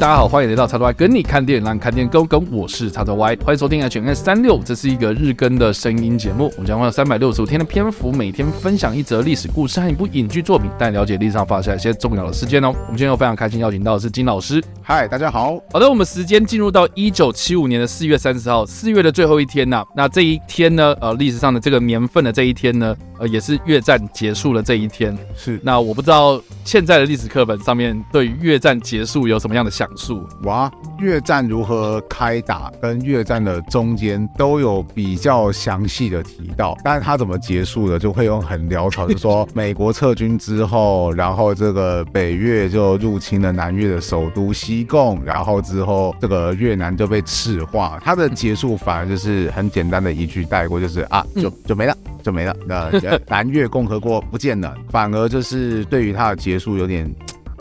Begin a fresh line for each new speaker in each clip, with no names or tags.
大家好，欢迎来到叉叉 Y 跟你看电影，让看电影更跟。我是叉叉 Y，欢迎收听 HNS 三六，这是一个日更的声音节目。我们将会有三百六十五天的篇幅，每天分享一则历史故事和一部影剧作品，带你了解历史上发生一些重要的事件哦。我们今天又非常开心邀请到的是金老师。
嗨，大家好。
好的，我们时间进入到一九七五年的四月三十号，四月的最后一天呐、啊。那这一天呢，呃，历史上的这个年份的这一天呢，呃，也是越战结束了这一天。
是。
那我不知道现在的历史课本上面对于越战结束有什么样的详述？
哇，越战如何开打，跟越战的中间都有比较详细的提到，但是它怎么结束的，就会用很潦草，就说美国撤军之后，然后这个北越就入侵了南越的首都西贡，然后之后这个越南就被赤化，它的结束反而就是很简单的一句带过，就是啊，就就没了，就没了，那南越共和国不见了，反而就是对于它的结束有点。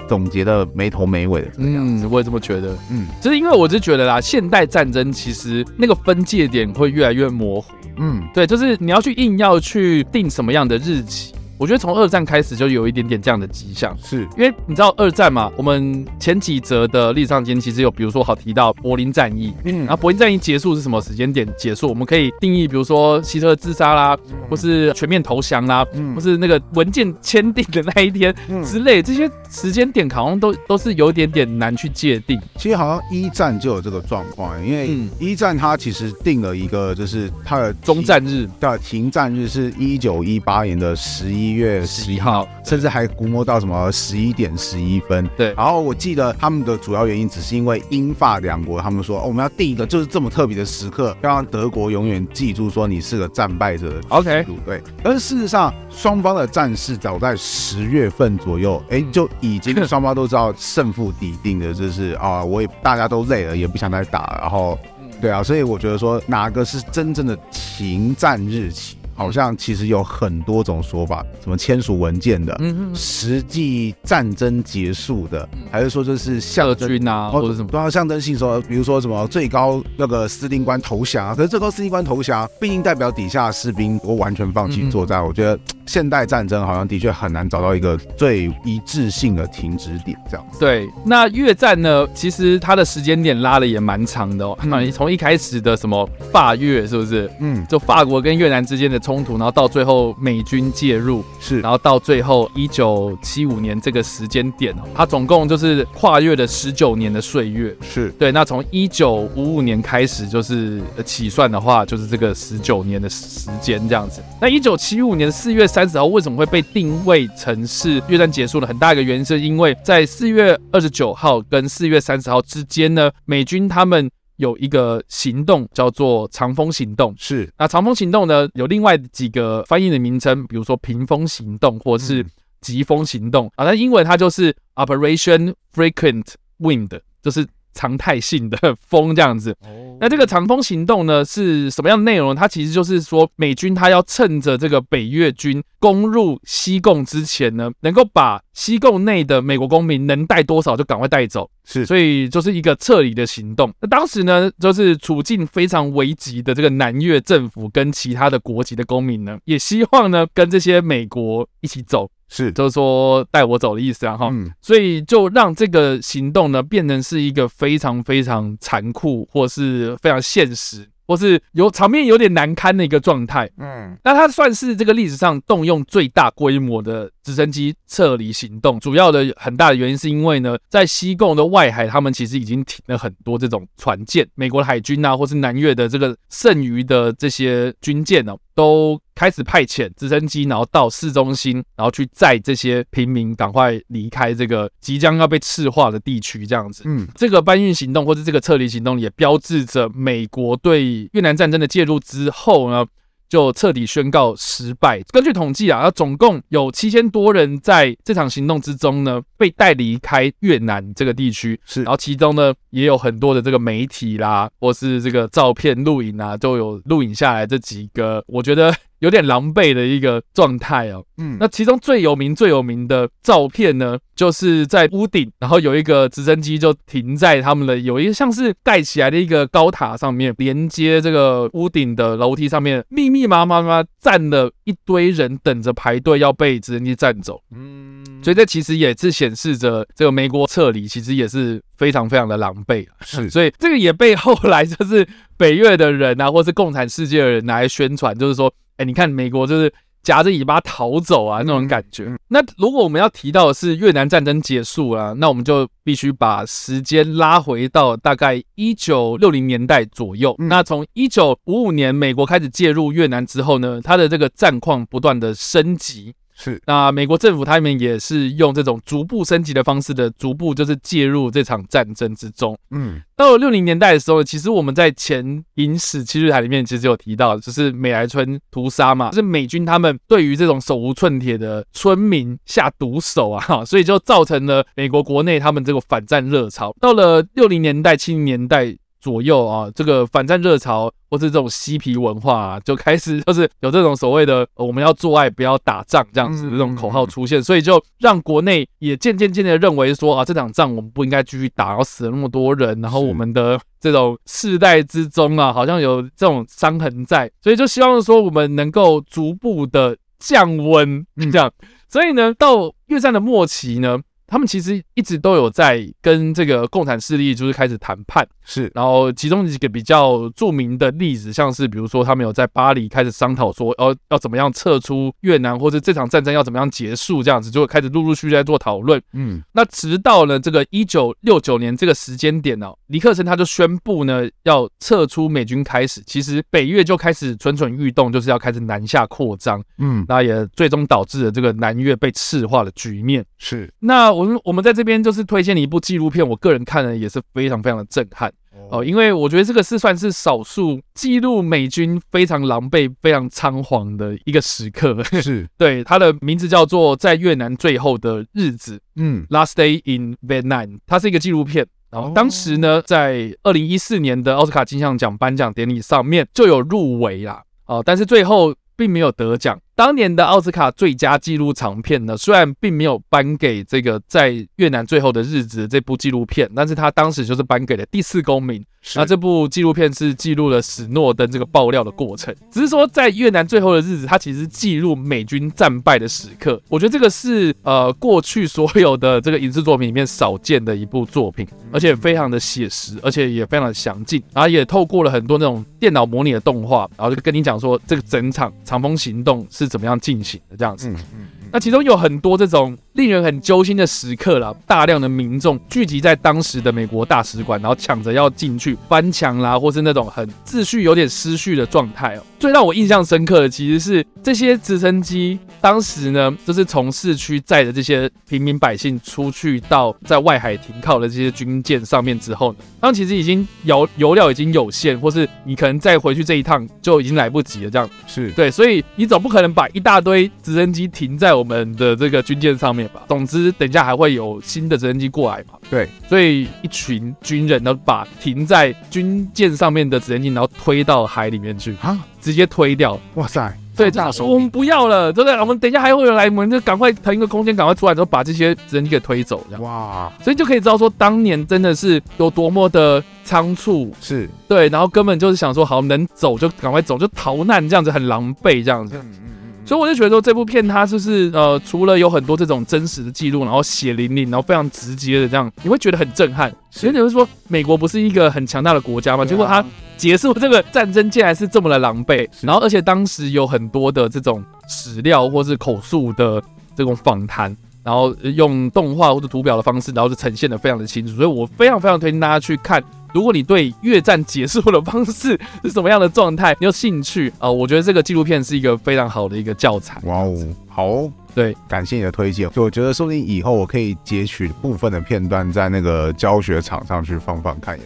总结的没头没尾的，
嗯，我也这么觉得，嗯，就是因为我是觉得啦，现代战争其实那个分界点会越来越模糊，嗯，对，就是你要去硬要去定什么样的日期。我觉得从二战开始就有一点点这样的迹象，是因为你知道二战嘛？我们前几则的历史上间其实有，比如说好提到柏林战役，嗯，然后柏林战役结束是什么时间点结束？我们可以定义，比如说希特勒自杀啦，或是全面投降啦，嗯，或是那个文件签订的那一天之类，这些时间点好像都都是有点点难去界定。
其实好像一战就有这个状况，因为一战它其实定了一个就是它的
终战日，
对，停战日是一九一八年的十一。一月十一号，甚至还估摸到什么十一点十一分。对，然后我记得他们的主要原因只是因为英法两国，他们说、哦、我们要定一个就是这么特别的时刻，要让德国永远记住说你是个战败者的。OK，对。但是事实上，双方的战事早在十月份左右，哎，就已经双方都知道胜负底定的，就是啊，我也大家都累了，也不想再打。然后，对啊，所以我觉得说哪个是真正的停战日期？好像其实有很多种说法，什么签署文件的，嗯，实际战争结束的，还是说就是象征啊，或者什么都要象征性说，比如说什么最高那个司令官投降啊，可是最高司令官投降，毕竟代表底下士兵都完全放弃作战。我觉得现代战争好像的确很难找到一个最一致性的停止点，这样。
对，那越战呢，其实它的时间点拉的也蛮长的哦。那 你从一开始的什么法越是不是？嗯，就法国跟越南之间的。冲突，然后到最后美军介入，是，然后到最后一九七五年这个时间点，它总共就是跨越了十九年的岁月，是对。那从一九五五年开始就是起算的话，就是这个十九年的时间这样子。那一九七五年四月三十号为什么会被定位成是越战结束的？很大一个原因是因为在四月二十九号跟四月三十号之间呢，美军他们。有一个行动叫做长风行动，是。那长风行动呢，有另外几个翻译的名称，比如说屏风行动或是疾风行动啊。那英文它就是 Operation Frequent Wind，就是常态性的风这样子。那这个长风行动呢，是什么样的内容？它其实就是说，美军它要趁着这个北越军攻入西贡之前呢，能够把西贡内的美国公民能带多少就赶快带走。是，所以就是一个撤离的行动。那当时呢，就是处境非常危急的这个南越政府跟其他的国籍的公民呢，也希望呢跟这些美国一起走。是，就是说带我走的意思啊，哈，嗯，所以就让这个行动呢变成是一个非常非常残酷，或是非常现实，或是有场面有点难堪的一个状态。嗯，那它算是这个历史上动用最大规模的直升机撤离行动。主要的很大的原因是因为呢，在西贡的外海，他们其实已经停了很多这种船舰，美国的海军啊，或是南越的这个剩余的这些军舰呢，都。开始派遣直升机，然后到市中心，然后去载这些平民赶快离开这个即将要被赤化的地区，这样子。嗯，这个搬运行动或者这个撤离行动也标志着美国对越南战争的介入之后呢，就彻底宣告失败。根据统计啊，总共有七千多人在这场行动之中呢被带离开越南这个地区。是，然后其中呢也有很多的这个媒体啦，或是这个照片录影啊，都有录影下来这几个，我觉得。有点狼狈的一个状态哦。嗯，那其中最有名、最有名的照片呢，就是在屋顶，然后有一个直升机就停在他们的有一个像是盖起来的一个高塔上面，连接这个屋顶的楼梯上面，密密麻麻麻站了一堆人，等着排队要被直升机占走。嗯，所以这其实也是显示着这个美国撤离其实也是非常非常的狼狈。是，所以这个也被后来就是北越的人啊，或是共产世界的人拿来宣传，就是说，哎，你看美国就是。夹着尾巴逃走啊，那种感觉。那如果我们要提到的是越南战争结束了，那我们就必须把时间拉回到大概一九六零年代左右。那从一九五五年美国开始介入越南之后呢，它的这个战况不断的升级。是，那美国政府他们也是用这种逐步升级的方式的，逐步就是介入这场战争之中。嗯，到了六零年代的时候，其实我们在前《影史七日台》里面其实有提到，就是美莱村屠杀嘛，就是美军他们对于这种手无寸铁的村民下毒手啊，哈，所以就造成了美国国内他们这个反战热潮。到了六零年代、七零年代。左右啊，这个反战热潮或是这种嬉皮文化啊，就开始就是有这种所谓的我们要做爱不要打仗这样子的这种口号出现，所以就让国内也渐渐渐渐的认为说啊，这场仗我们不应该继续打，然后死了那么多人，然后我们的这种世代之中啊，好像有这种伤痕在，所以就希望说我们能够逐步的降温这样，所以呢，到越战的末期呢。他们其实一直都有在跟这个共产势力就是开始谈判，是，然后其中几个比较著名的例子，像是比如说他们有在巴黎开始商讨说，哦，要怎么样撤出越南，或者这场战争要怎么样结束，这样子就会开始陆陆续续在做讨论。嗯，那直到了这个一九六九年这个时间点呢，尼克森他就宣布呢要撤出美军开始，其实北越就开始蠢蠢欲动，就是要开始南下扩张。嗯，那也最终导致了这个南越被赤化的局面。是，那。我们我们在这边就是推荐你一部纪录片，我个人看了也是非常非常的震撼哦，因为我觉得这个是算是少数记录美军非常狼狈、非常仓皇的一个时刻。是 对，它的名字叫做《在越南最后的日子》，嗯，Last Day in Vietnam，它是一个纪录片。然后当时呢，在二零一四年的奥斯卡金像奖颁奖典礼上面就有入围啦，哦，但是最后并没有得奖。当年的奥斯卡最佳纪录长片呢，虽然并没有颁给这个在越南最后的日子这部纪录片，但是他当时就是颁给了第四公民。那这部纪录片是记录了史诺登这个爆料的过程，只是说在越南最后的日子，它其实记录美军战败的时刻。我觉得这个是呃过去所有的这个影视作品里面少见的一部作品，而且非常的写实，而且也非常的详尽，然后也透过了很多那种电脑模拟的动画，然后就跟你讲说这个整场长风行动是。怎么样进行的这样子？嗯嗯，那其中有很多这种令人很揪心的时刻啦，大量的民众聚集在当时的美国大使馆，然后抢着要进去翻墙啦，或是那种很秩序有点失序的状态哦。最让我印象深刻的，其实是这些直升机当时呢，就是从市区载着这些平民百姓出去到在外海停靠的这些军舰上面之后呢，当其实已经油油料已经有限，或是你可能再回去这一趟就已经来不及了。这样是对，所以你总不可能把一大堆直升机停在我们的这个军舰上面吧？总之，等一下还会有新的直升机过来嘛？对，所以一群军人呢，把停在军舰上面的直升机，然后推到海里面去啊。直接推掉，哇塞！对，这样我们不要了，对不对？我们等一下还会有来，我们就赶快腾一个空间，赶快出来，之后把这些直升机给推走，这样哇！所以就可以知道说，当年真的是有多么的仓促，是对，然后根本就是想说，好，能走就赶快走，就逃难这样子，很狼狈这样子。嗯所以我就觉得说，这部片它就是呃，除了有很多这种真实的记录，然后血淋淋，然后非常直接的这样，你会觉得很震撼。所以你会说，美国不是一个很强大的国家吗？结果它结束这个战争，竟然是这么的狼狈。然后而且当时有很多的这种史料或是口述的这种访谈，然后用动画或者图表的方式，然后就呈现的非常的清楚。所以我非常非常推荐大家去看。如果你对越战结束的方式是什么样的状态，你有兴趣啊、呃？我觉得这个纪录片是一个非常好的一个教材。哇哦，好哦，对，感谢你的推荐。就我觉得说不定以后我可以截取部分的片段，在那个教学场上去放放看。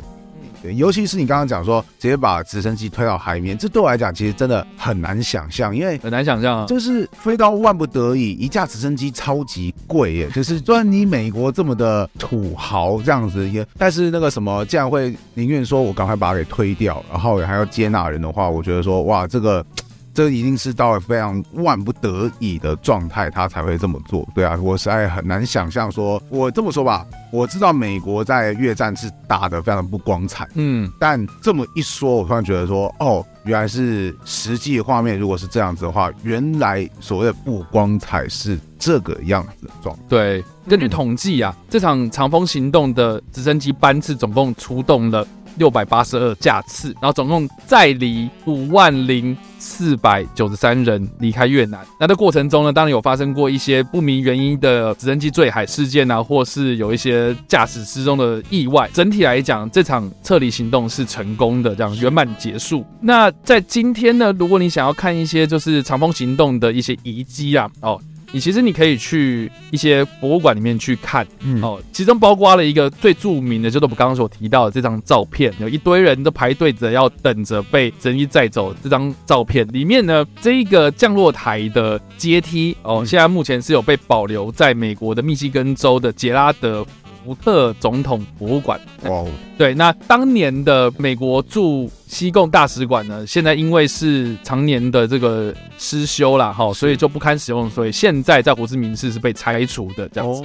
对，尤其是你刚刚讲说直接把直升机推到海面，这对我来讲其实真的很难想象，因为很难想象啊，就是飞到万不得已，一架直升机超级贵耶，就是虽然你美国这么的土豪这样子也，但是那个什么，竟然会宁愿说我赶快把它给推掉，然后还要接纳人的话，我觉得说哇，这个
这一定是到了非常万不得已的状态，他才会这么做。对啊，我实在很难想象说，我这么说吧，我知道美国在越战是打得非常的不光彩，嗯，但这么一说，我突然觉得说，哦，原来是实际画面如果是这样子的话，原来所谓的不光彩是这个样子的状态。
对，根据统计啊，这场长风行动的直升机班次总共出动了。六百八十二架次，然后总共载离五万零四百九十三人离开越南。那这过程中呢，当然有发生过一些不明原因的直升机坠海事件啊，或是有一些驾驶失踪的意外。整体来讲，这场撤离行动是成功的，这样圆满结束。那在今天呢，如果你想要看一些就是长风行动的一些遗迹啊，哦。你其实你可以去一些博物馆里面去看，嗯，哦，其中包括了一个最著名的，就是我们刚刚所提到的这张照片，有一堆人都排队着要等着被直升机载走。这张照片里面呢，这一个降落台的阶梯，哦，现在目前是有被保留在美国的密西根州的杰拉德福特总统博物馆。哦，对，那当年的美国驻西贡大使馆呢，现在因为是常年的这个失修了哈，所以就不堪使用，所以现在在胡志明市是被拆除的这样子。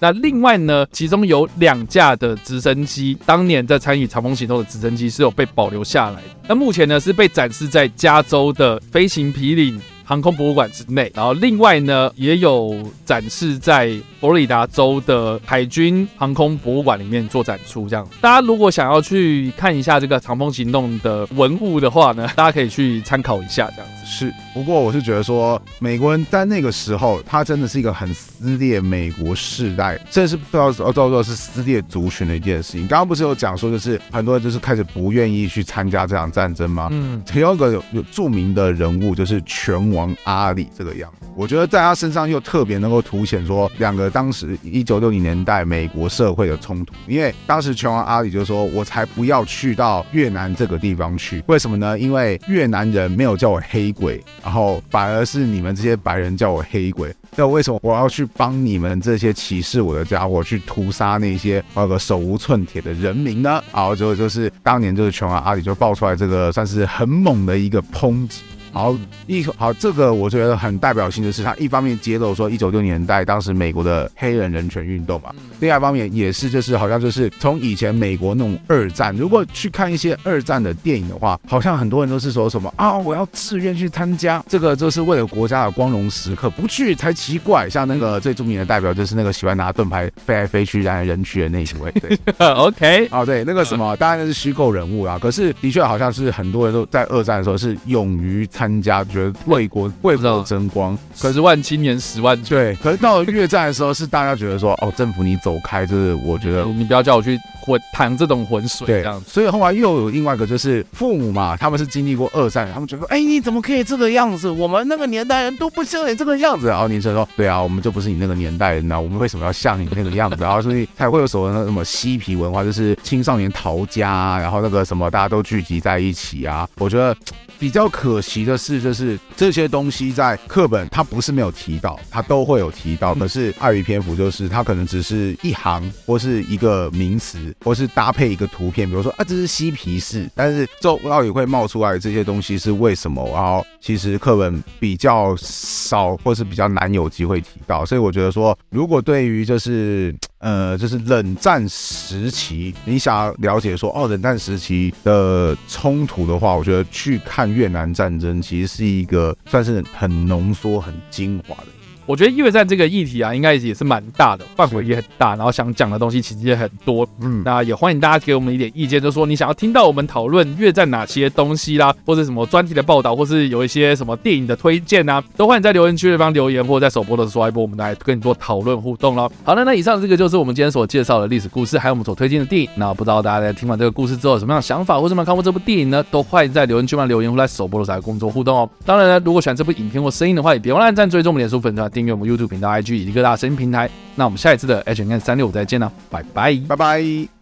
那另外呢，其中有两架的直升机，当年在参与长风行动的直升机是有被保留下来的。那目前呢是被展示在加州的飞行皮领航空博物馆之内，然后另外呢也有展示在佛罗里达州的海军航空博物馆里面做展出。这样，大家如果想要去看一下这个长风行动的文物的话呢，大家可以去参考一下。这样子
是，不过我是觉得说，美国人在那个时候，他真的是一个很撕裂美国世代，这是不知道哦，叫做是撕裂族群的一件事情。刚刚不是有讲说，就是很多人就是开始不愿意去参加这场战争吗？嗯，其中一个有有著名的人物就是拳王王阿里这个样子，我觉得在他身上又特别能够凸显说两个当时一九六零年代美国社会的冲突，因为当时拳王阿里就说：“我才不要去到越南这个地方去，为什么呢？因为越南人没有叫我黑鬼，然后反而是你们这些白人叫我黑鬼。那为什么我要去帮你们这些歧视我的家伙去屠杀那些那个手无寸铁的人民呢？”然后就就是当年就是拳王阿里就爆出来这个算是很猛的一个抨击。好一好，这个我觉得很代表性的是，他一方面揭露说一九六零年代当时美国的黑人人权运动嘛，另外一方面也是就是好像就是从以前美国那种二战，如果去看一些二战的电影的话，好像很多人都是说什么啊，我要自愿去参加，这个就是为了国家的光荣时刻，不去才奇怪。像那个最著名的代表就是那个喜欢拿盾牌飞来飞去燃来人去的那一位，对，
OK，
哦对，那个什么当然是虚构人物啊，可是的确好像是很多人都在二战的时候是勇于参加，觉得为国为国争光，
可是万青年十万
对，可是到了越战的时候，是大家觉得说，哦，政府你走开，就是我觉得
你不要叫我去浑淌这种浑水，
对，
这样子。
所以后来又有另外一个，就是父母嘛，他们是经历过二战，他们觉得，哎，你怎么可以这个样子？我们那个年代人都不像你这个样子。然后年轻人说，对啊，我们就不是你那个年代人啊，我们为什么要像你那个样子？然后所以才会有所谓的什么嬉皮文化，就是青少年逃家，然后那个什么大家都聚集在一起啊。我觉得。比较可惜的是，就是这些东西在课本它不是没有提到，它都会有提到。可是碍于篇幅，就是它可能只是一行，或是一个名词，或是搭配一个图片，比如说啊，这是嬉皮士。但是这到也会冒出来这些东西是为什么？然后其实课本比较少，或是比较难有机会提到。所以我觉得说，如果对于就是。呃，就是冷战时期，你想要了解说哦，冷战时期的冲突的话，我觉得去看越南战争其实是一个算是很浓缩、很精华的。
我觉得越战这个议题啊，应该也是蛮大的，范围也很大，然后想讲的东西其实也很多。嗯，那也欢迎大家给我们一点意见，就是说你想要听到我们讨论越战哪些东西啦，或者什么专题的报道，或是有一些什么电影的推荐啊，都欢迎在留言区那边留言，或者在首播的时候刷一波，我们来跟你做讨论互动喽。好了，那以上这个就是我们今天所介绍的历史故事，还有我们所推荐的电影。那不知道大家在听完这个故事之后有什么样的想法，或者有没有看过这部电影呢？都欢迎在留言区那留言，或在首播的时候来工作互动哦。当然呢，如果喜欢这部影片或声音的话，也别忘了按赞、追踪我们脸书粉团、订阅我们 YouTube 频道。IG 以及各大声音平台，那我们下一次的 H N N 三六五再见了，拜拜，
拜拜。